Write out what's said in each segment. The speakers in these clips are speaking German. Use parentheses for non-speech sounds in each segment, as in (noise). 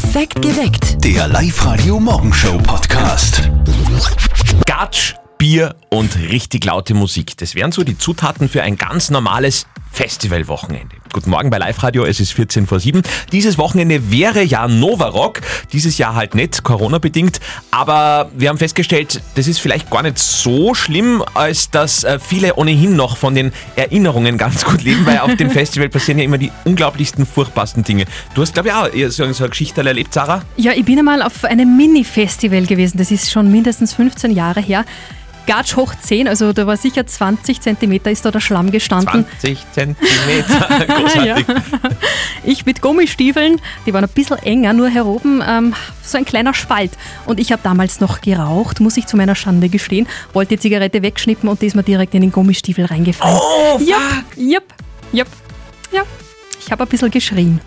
Perfekt geweckt. Der Live-Radio-Morgenshow-Podcast. Gatsch, Bier und richtig laute Musik. Das wären so die Zutaten für ein ganz normales Festivalwochenende. Guten Morgen bei Live Radio, es ist 14 vor 7. Dieses Wochenende wäre ja Nova Rock. Dieses Jahr halt nicht, Corona-bedingt. Aber wir haben festgestellt, das ist vielleicht gar nicht so schlimm, als dass äh, viele ohnehin noch von den Erinnerungen ganz gut leben, weil auf dem (laughs) Festival passieren ja immer die unglaublichsten, furchtbarsten Dinge. Du hast, glaube ich, auch so eine Geschichte erlebt, Sarah? Ja, ich bin einmal auf einem Mini-Festival gewesen. Das ist schon mindestens 15 Jahre her. Gatsch hoch 10, also da war sicher 20 Zentimeter ist da der Schlamm gestanden. 20 Zentimeter. (laughs) Großartig. Ja. Ich mit Gummistiefeln, die waren ein bisschen enger, nur hier oben ähm, so ein kleiner Spalt. Und ich habe damals noch geraucht, muss ich zu meiner Schande gestehen, wollte die Zigarette wegschnippen und die ist mir direkt in den Gummistiefel reingefallen. Oh, Jupp, jupp, jupp, ja. Ich habe ein bisschen geschrien.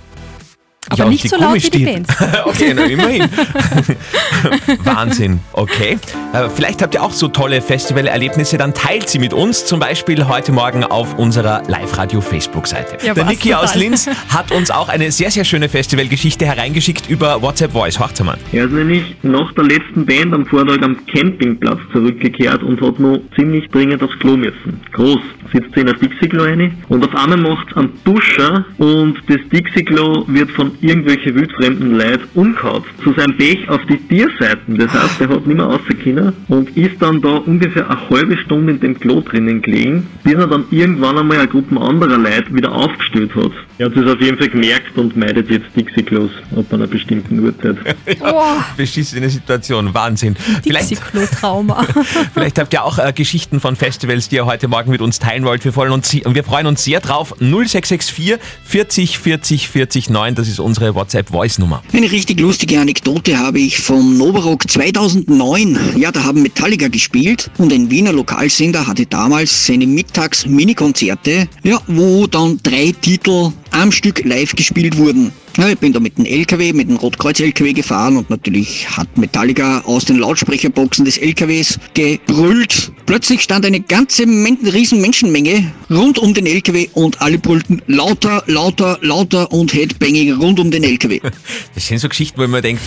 Aber Ja, nicht die so laut wie die Gummistiefel. Band. (laughs) okay, na, immerhin. (laughs) Wahnsinn, okay. Äh, Vielleicht habt ihr auch so tolle Festivalerlebnisse, dann teilt sie mit uns, zum Beispiel heute Morgen auf unserer Live-Radio-Facebook-Seite. Ja, Der Niki aus. Linz (laughs) hat uns auch eine sehr, sehr schöne Festivalgeschichte hereingeschickt über WhatsApp Voice. Hört mal. Er ist nämlich nach der letzten Band am Vortag am Campingplatz zurückgekehrt und hat noch ziemlich dringend aufs Klo müssen. Groß, sitzt in ein Dixie-Klo rein und auf einmal macht's einen Duscher und das Dixie-Klo wird von irgendwelchen wildfremden Leuten umgehauen. Zu seinem Pech auf die Tierseiten. Das heißt, er hat nicht mehr rausgekommen und ist dann da ungefähr eine halbe Stunde in dem Klo drinnen gelegen, bis er dann irgendwann einmal eine Gruppe anderer Leute wieder aufgestellt hat. Er hat es auf jeden Fall gemerkt und meidet jetzt Dixie-Klos ab einer bestimmten Uhrzeit. (laughs) Boah, Beschissene Situation, Wahnsinn. Vielleicht, Dixie-Klo-Trauma. (laughs) vielleicht habt ihr auch äh, Geschichten von Festivals, die ihr heute Morgen mit uns teilen wollt. Wir freuen uns, wir freuen uns sehr drauf. 0664 40 40 40 9, das ist unsere WhatsApp-Voice-Nummer. Eine richtig lustige Anekdote habe ich vom Novarock 2009. Ja, da haben Metallica gespielt und ein Wiener Lokalsender hatte damals seine Mittags-Mini-Konzerte, ja, wo dann drei Titel am Stück live gespielt wurden. Ja, ich bin da mit dem LKW, mit dem Rotkreuz-LKW gefahren und natürlich hat Metallica aus den Lautsprecherboxen des LKWs gebrüllt. Plötzlich stand eine ganze Men riesen Menschenmenge rund um den LKW und alle brüllten lauter, lauter, lauter und Headbanging rund um den LKW. (laughs) Das sind so Geschichten, wo man denkt,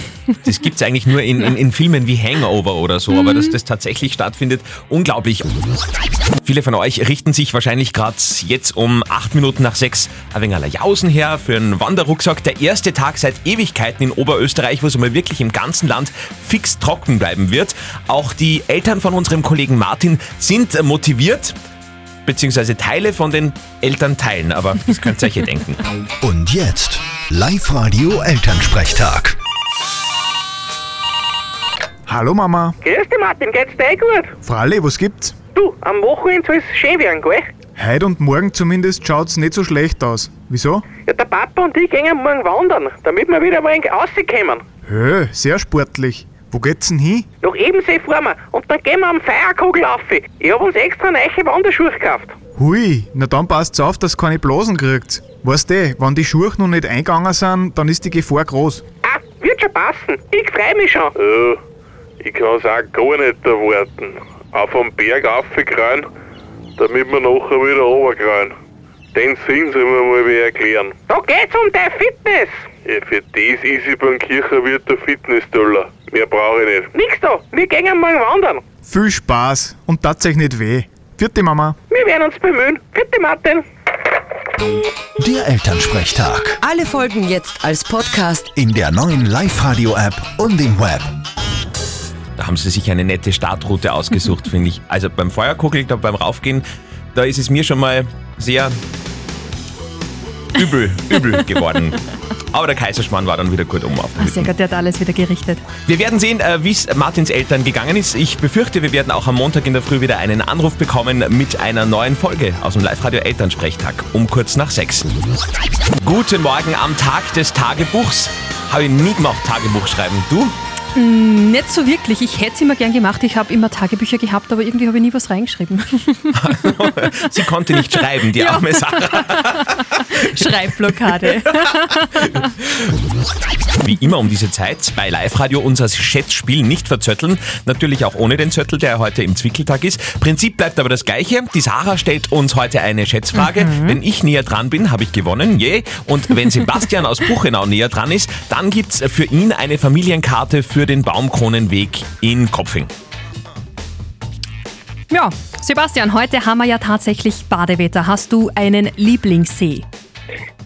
das gibt's eigentlich nur in, in, in Filmen wie Hangover oder so, aber dass das tatsächlich stattfindet, unglaublich. Viele von euch richten sich wahrscheinlich gerade jetzt um acht Minuten nach sechs ein wenig aller Jausen her für einen Wanderrucksack. Der erste Tag seit Ewigkeiten in Oberösterreich, wo es mal wirklich im ganzen Land fix trocken bleiben wird. Auch die Eltern von unserem Kollegen Martin sind motiviert, beziehungsweise Teile von den Elternteilen, aber das könnt ihr euch ja denken. (laughs) Und jetzt Live-Radio Elternsprechtag. Hallo Mama. Grüß dich Martin, geht's dir eh gut? Fralli, was gibt's? Du, am Wochenende soll es schön werden, gell? Heute und morgen zumindest schaut's nicht so schlecht aus. Wieso? Ja, der Papa und ich gehen morgen wandern, damit wir wieder mal rauskommen. Hö, sehr sportlich. Wo geht's denn hin? Nach Ebensee fahren wir und dann gehen wir am Feierkogel auf. Ich hab uns extra neue Wanderschuhe gekauft. Hui, na dann passt's auf, dass ihr keine Blasen kriegt. Weißt du, wenn die Schuhe noch nicht eingegangen sind, dann ist die Gefahr groß. Ah, wird schon passen. Ich freu mich schon. Ja, ich kann's auch gar nicht erwarten. Auf am Berg raufkreuen, damit wir nachher wieder runterkreuen. Den Sinn soll mir mal wer erklären. Da geht's um deine Fitness. Ja, für das ist ich beim Kirchenwirt der Fitnessdollar. Mehr brauche ich nicht. Nix da, wir gehen morgen wandern. Viel Spaß und tat euch nicht weh. Vierte Mama. Wir werden uns bemühen. Bitte Martin. Der Elternsprechtag. Alle Folgen jetzt als Podcast. In der neuen Live-Radio-App und im Web. Da haben sie sich eine nette Startroute ausgesucht, (laughs) finde ich. Also beim Feuerkugel, da beim Raufgehen, da ist es mir schon mal sehr übel, übel (laughs) geworden. Aber der Kaiserschmarrn war dann wieder gut um auf der Ah, sehr gut, der hat alles wieder gerichtet. Wir werden sehen, äh, wie es Martins Eltern gegangen ist. Ich befürchte, wir werden auch am Montag in der Früh wieder einen Anruf bekommen mit einer neuen Folge aus dem Live-Radio Elternsprechtag um kurz nach sechs. Guten Morgen am Tag des Tagebuchs. Habe ich nie gemacht, Tagebuch schreiben. Du? Nicht so wirklich. Ich hätte es immer gern gemacht. Ich habe immer Tagebücher gehabt, aber irgendwie habe ich nie was reingeschrieben. (laughs) Sie konnte nicht schreiben, die arme Sarah. (laughs) Schreibblockade. Wie immer um diese Zeit bei Live-Radio unser Schätzspiel nicht verzötteln. Natürlich auch ohne den Zöttel, der heute im Zwickeltag ist. Prinzip bleibt aber das gleiche. Die Sarah stellt uns heute eine Schätzfrage. Wenn ich näher dran bin, habe ich gewonnen. Yeah. Und wenn Sebastian aus Buchenau näher dran ist, dann gibt's für ihn eine Familienkarte für den Baumkronenweg in Kopfing. Ja, Sebastian, heute haben wir ja tatsächlich Badewetter. Hast du einen Lieblingssee?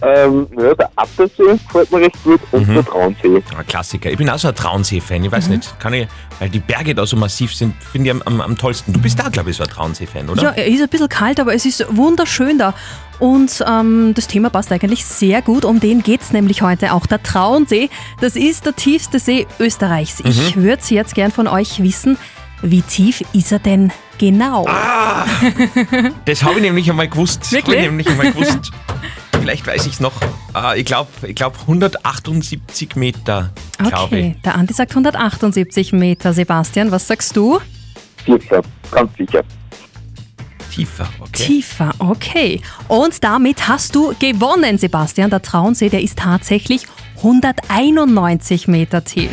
Ähm, ja, der Attersee gefällt mir recht gut und der Traunsee. Ein Klassiker. Ich bin auch so ein Traunsee-Fan. Ich weiß nicht, kann ich, weil die Berge da so massiv sind, finde ich am, am, am tollsten. Du bist da, glaube ich, so ein Traunsee-Fan, oder? Ja, er ist ein bisschen kalt, aber es ist wunderschön da. Und ähm, das Thema passt eigentlich sehr gut. Um den geht es nämlich heute auch. Der Traunsee, das ist der tiefste See Österreichs. Ich würde jetzt gern von euch wissen, wie tief ist er denn genau? (laughs) Das habe ich nämlich einmal gewusst. Das Wirklich? Habe ich nämlich einmal gewusst. (laughs) Vielleicht weiß ich es noch. Ah, ich glaube, ich glaub 178 Meter, Okay, der Andi sagt 178 Meter. Sebastian, was sagst du? Vierter, ganz sicher. Tiefer, okay. Tiefer, okay. Und damit hast du gewonnen, Sebastian. Der Traunsee, der ist tatsächlich 191 Meter tief.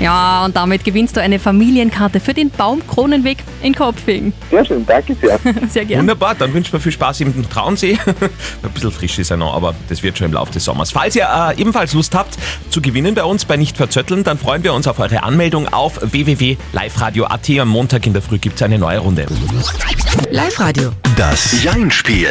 Ja, und damit gewinnst du eine Familienkarte für den Baumkronenweg in Kopfing. Sehr schön, danke sehr. (laughs) Sehr gerne. Wunderbar, dann wünschen wir viel Spaß im Traunsee. (laughs) Ein bisschen frisch ist er noch, aber das wird schon im Laufe des Sommers. Falls ihr äh, ebenfalls Lust habt zu gewinnen bei uns bei Nicht verzötteln, dann freuen wir uns auf eure Anmeldung auf www.liveradio.at. Am Montag in der Früh gibt es eine neue Runde. Live-Radio. Das Jein-Spiel.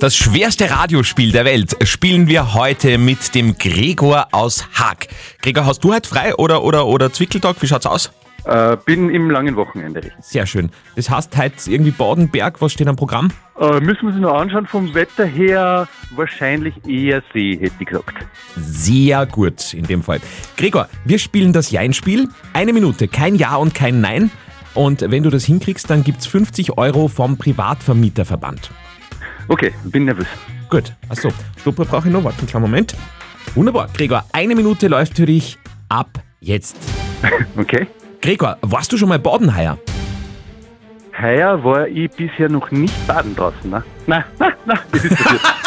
Das schwerste Radiospiel der Welt spielen wir heute mit dem Gregor aus Haag. Gregor, hast du heute frei oder, oder, oder Zwickeltag? Wie schaut's aus? Äh, bin im langen Wochenende. Sehr schön. Das heißt, heute irgendwie Badenberg, was steht am Programm? Äh, müssen wir uns noch anschauen, vom Wetter her wahrscheinlich eher See, hätte ich gesagt. Sehr gut in dem Fall. Gregor, wir spielen das Jein-Spiel. Eine Minute, kein Ja und kein Nein. Und wenn du das hinkriegst, dann gibt's 50 Euro vom Privatvermieterverband. Okay, bin nervös. Gut, achso, Stopper brauche ich noch. Warte einen kleinen Moment. Wunderbar. Gregor, eine Minute läuft für dich ab jetzt. (laughs) Okay. Gregor, warst du schon mal baden heuer? Heuer war ich bisher noch nicht baden draußen, ne? Nein, nein, nein, das ist passiert. (laughs)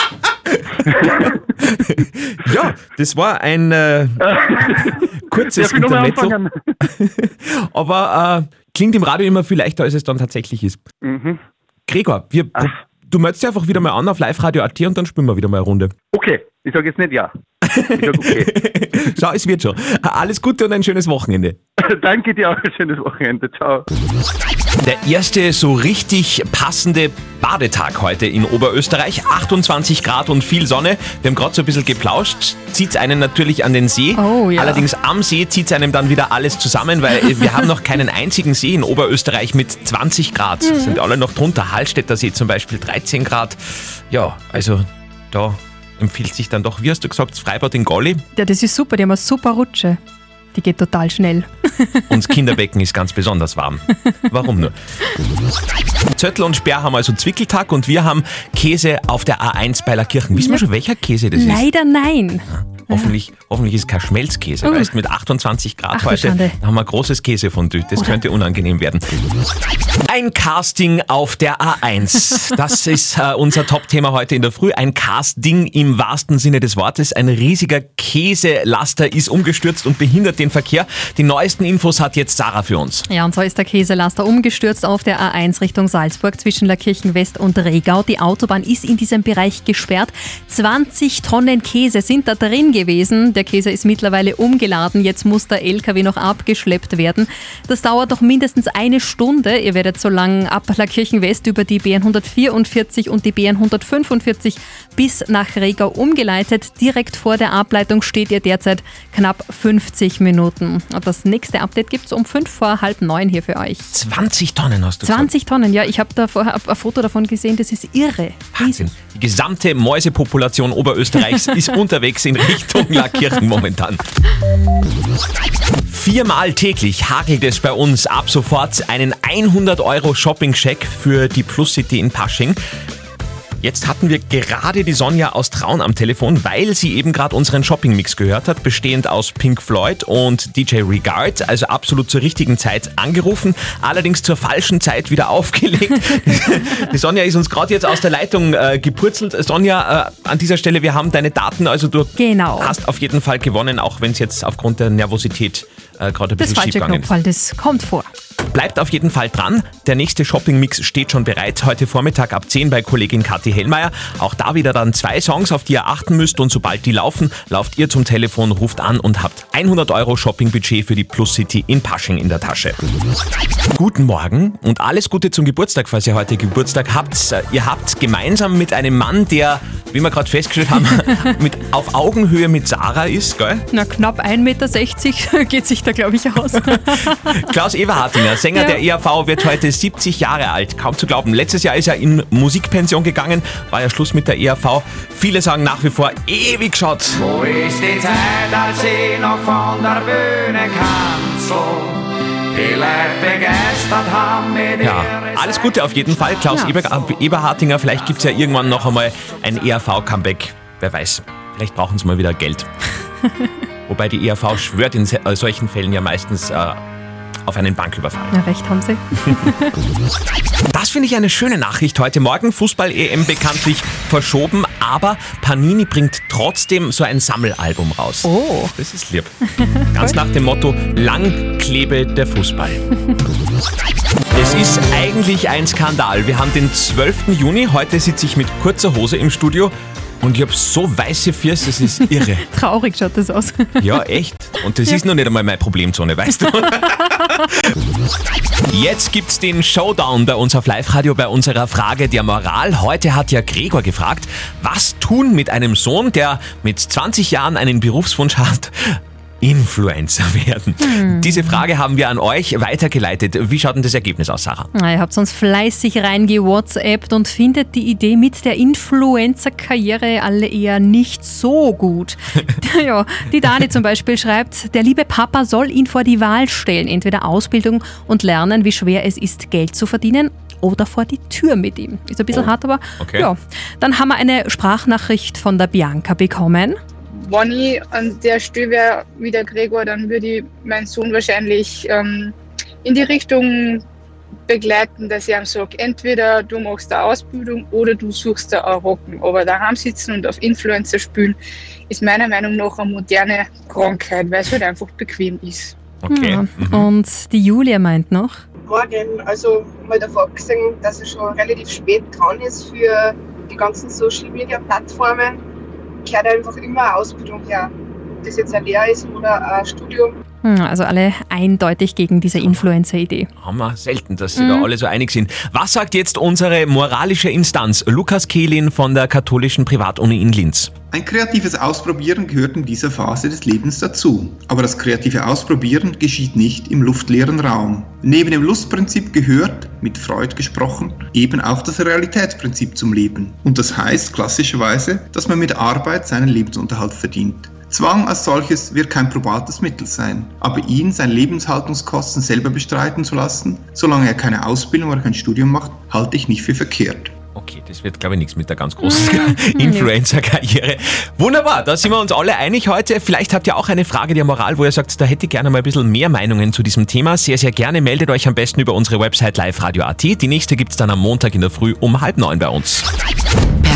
Ja, das war ein äh, (laughs) kurzes nochmal Intermezzo. Aber äh, klingt im Radio immer viel leichter, als es dann tatsächlich ist. Mhm. Gregor, wir, du meldest dich einfach wieder mal an auf liveradio.at und dann spielen wir wieder mal eine Runde. Okay, ich sage jetzt nicht ja. Ich sage okay. (laughs) Schau, es wird schon. Alles Gute und ein schönes Wochenende. (laughs) Danke dir auch, ein schönes Wochenende. Ciao. Der erste so richtig passende Badetag heute in Oberösterreich. 28 Grad und viel Sonne. Wir haben gerade so ein bisschen geplauscht. Zieht einen natürlich an den See. Oh, ja. Allerdings am See zieht einem dann wieder alles zusammen, weil äh, wir haben noch keinen einzigen See in Oberösterreich mit 20 Grad. Mhm. Sind alle noch drunter. Hallstätter See zum Beispiel 13 Grad. Ja, also da empfiehlt sich dann doch, wie hast du gesagt, das Freibad in Golli. Ja, das ist super. Die haben eine super Rutsche. Die geht total schnell. (laughs) Und das Kinderbecken ist ganz besonders warm. Warum nur? Zöttl und Sperr haben also Zwickeltag und wir haben Käse auf der A1 bei Kirchen. Wissen wir schon, welcher Käse das ist? Leider nein. Hoffentlich, hoffentlich ist kein Schmelzkäse. Uh. Weißt mit 28 Grad Ach heute haben wir großes Käsefondue. Das könnte unangenehm werden. Ein Casting auf der A1. Das ist äh, unser Top-Thema heute in der Früh. Ein Casting im wahrsten Sinne des Wortes. Ein riesiger Käselaster ist umgestürzt und behindert den Verkehr. Die neuesten Infos hat jetzt Sarah für uns. Ja, und so ist der Käselaster umgestürzt auf der A1 Richtung Salzburg zwischen Lackirchen West und Regau. Die Autobahn ist in diesem Bereich gesperrt. 20 Tonnen Käse sind da drin gewesen. Der Käse ist mittlerweile umgeladen. Jetzt muss der LKW noch abgeschleppt werden. Das dauert doch mindestens eine Stunde. Ihr werdet so lang ab Lackirchen West über die BN 144 und die BN 145 bis nach Regau umgeleitet. Direkt vor der Ableitung steht ihr derzeit knapp 50 Minuten. Und das nächste Update gibt es um fünf vor halb neun hier für euch. 20 Tonnen hast du 20 Tonnen, ja, ich habe da vorher ein Foto davon gesehen, das ist irre. gesagt. Wahnsinn. Die gesamte Mäusepopulation Oberösterreichs (laughs) ist unterwegs in Richtung Lackirchen momentan. Viermal täglich hagelt es bei uns ab sofort einen 100 Euro Shopping-Check für die Plus City in Pasching. Jetzt hatten wir gerade die Sonja aus Traun am Telefon, weil sie eben gerade unseren Shopping-Mix gehört hat, bestehend aus Pink Floyd und DJ Regard, also absolut zur richtigen Zeit angerufen, allerdings zur falschen Zeit wieder (laughs) aufgelegt. die Sonja ist uns gerade jetzt aus der Leitung äh, gepurzelt. Sonja, äh, an dieser Stelle, wir haben deine Daten, also du Genau. hast auf jeden Fall gewonnen, auch wenn es jetzt aufgrund der Nervosität äh, gerade ein Das bisschen falsche schief gegangen ist. Knopfball, das kommt vor. Bleibt auf jeden Fall dran. Der nächste Shopping-Mix steht schon bereit. Heute Vormittag ab 10 bei Kollegin Kathi Hellmeier. Auch da wieder dann zwei Songs, auf die ihr achten müsst. Und sobald die laufen, lauft ihr zum Telefon, ruft an und habt 100 Euro Shopping-Budget für die Plus City in Pasching in der Tasche. Guten Morgen und alles Gute zum Geburtstag, falls ihr heute Geburtstag habt. Äh, Ihr habt gemeinsam mit einem Mann, der, wie wir gerade festgestellt haben, (laughs) mit, auf Augenhöhe mit Sarah ist, gell? Na, knapp 1,60 Meter (laughs) geht sich da, glaube ich, aus. (laughs) Klaus Eberhardinger, Sänger Ja. der ERV, wird heute 70 Jahre alt. Kaum zu glauben. Letztes Jahr ist er in Musikpension gegangen, war ja Schluss mit der ERV. Viele sagen nach wie vor, ewig schaut. Wo ist die Zeit, als ich noch von der Bühne kanzel? Die Leute begeistert haben mit Ja, alles Gute auf jeden Fall. Klaus Ja. Eber, Eberhardinger, vielleicht gibt es ja irgendwann noch einmal ein ERV-Comeback. Wer weiß, vielleicht brauchen sie mal wieder Geld. (laughs) Wobei die ERV schwört in äh, solchen Fällen ja meistens äh, auf einen Banküberfall. Na, recht haben sie. (laughs) Das finde ich eine schöne Nachricht heute Morgen. Fußball-EM bekanntlich verschoben, aber Panini bringt trotzdem so ein Sammelalbum raus. Oh. Das ist lieb. Ganz nach dem Motto, lang klebe der Fußball. (laughs) Es ist eigentlich ein Skandal. Wir haben den 12. Juni. Heute sitze ich mit kurzer Hose im Studio und ich habe so weiße Füße, es ist (laughs) irre. Traurig schaut das aus. Ja, echt. Und das ist noch nicht einmal meine Problemzone, weißt du? (laughs) Jetzt gibt's den Showdown bei uns auf Live-Radio bei unserer Frage der Moral. Heute hat ja Gregor gefragt, was tun mit einem Sohn, der mit 20 Jahren einen Berufswunsch hat? Influencer (laughs) werden. Hm. Diese Frage haben wir an euch weitergeleitet. Wie schaut denn das Ergebnis aus, Sarah? Na, ihr habt uns fleißig reingewhatsappt und findet die Idee mit der Influencer-Karriere alle eher nicht so gut. (laughs) (laughs) ja, die Dani zum Beispiel schreibt, der liebe Papa soll ihn vor die Wahl stellen, entweder Ausbildung und lernen, wie schwer es ist, Geld zu verdienen, oder vor die Tür mit ihm. Ist ein bisschen Oh, hart, aber okay. ja. Dann haben wir eine Sprachnachricht von der Bianca bekommen. Wenn ich an der Stelle wäre wie der Gregor, dann würde ich meinen Sohn wahrscheinlich ähm, in die Richtung begleiten, dass ich ihm sage, entweder du machst eine Ausbildung oder du suchst da einen Rocken. Aber daheim sitzen und auf Influencer spielen, ist meiner Meinung nach eine moderne Krankheit, weil es halt einfach bequem ist. Ja. Und die Julia meint noch, Morgen, also mal davon gesehen, dass er schon relativ spät dran ist für die ganzen Social Media Plattformen, kehrt einfach immer eine Ausbildung her. Ob das jetzt ein Lehr ist oder ein Studium. Hm, also alle eindeutig gegen diese Influencer-Idee. Haben wir selten, dass sie Mhm. da alle so einig sind. Was sagt jetzt unsere moralische Instanz? Lukas Kehlin von der katholischen Privatuni in Linz. Ein kreatives Ausprobieren gehört in dieser Phase des Lebens dazu. Aber das kreative Ausprobieren geschieht nicht im luftleeren Raum. Neben dem Lustprinzip gehört, mit Freud gesprochen, eben auch das Realitätsprinzip zum Leben. Und das heißt klassischerweise, dass man mit Arbeit seinen Lebensunterhalt verdient. Zwang als solches wird kein probates Mittel sein, aber ihn seine Lebenshaltungskosten selber bestreiten zu lassen, solange er keine Ausbildung oder kein Studium macht, halte ich nicht für verkehrt. Okay, das wird, glaube ich, nichts mit der ganz großen (laughs) (laughs) Influencer-Karriere. Wunderbar, da sind wir uns alle einig heute. Vielleicht habt ihr auch eine Frage der Moral, wo ihr sagt, da hätte ich gerne mal ein bisschen mehr Meinungen zu diesem Thema. Sehr, sehr gerne. Meldet euch am besten über unsere Website liveradio.at. Die nächste gibt's dann am Montag in der Früh um halb neun bei uns.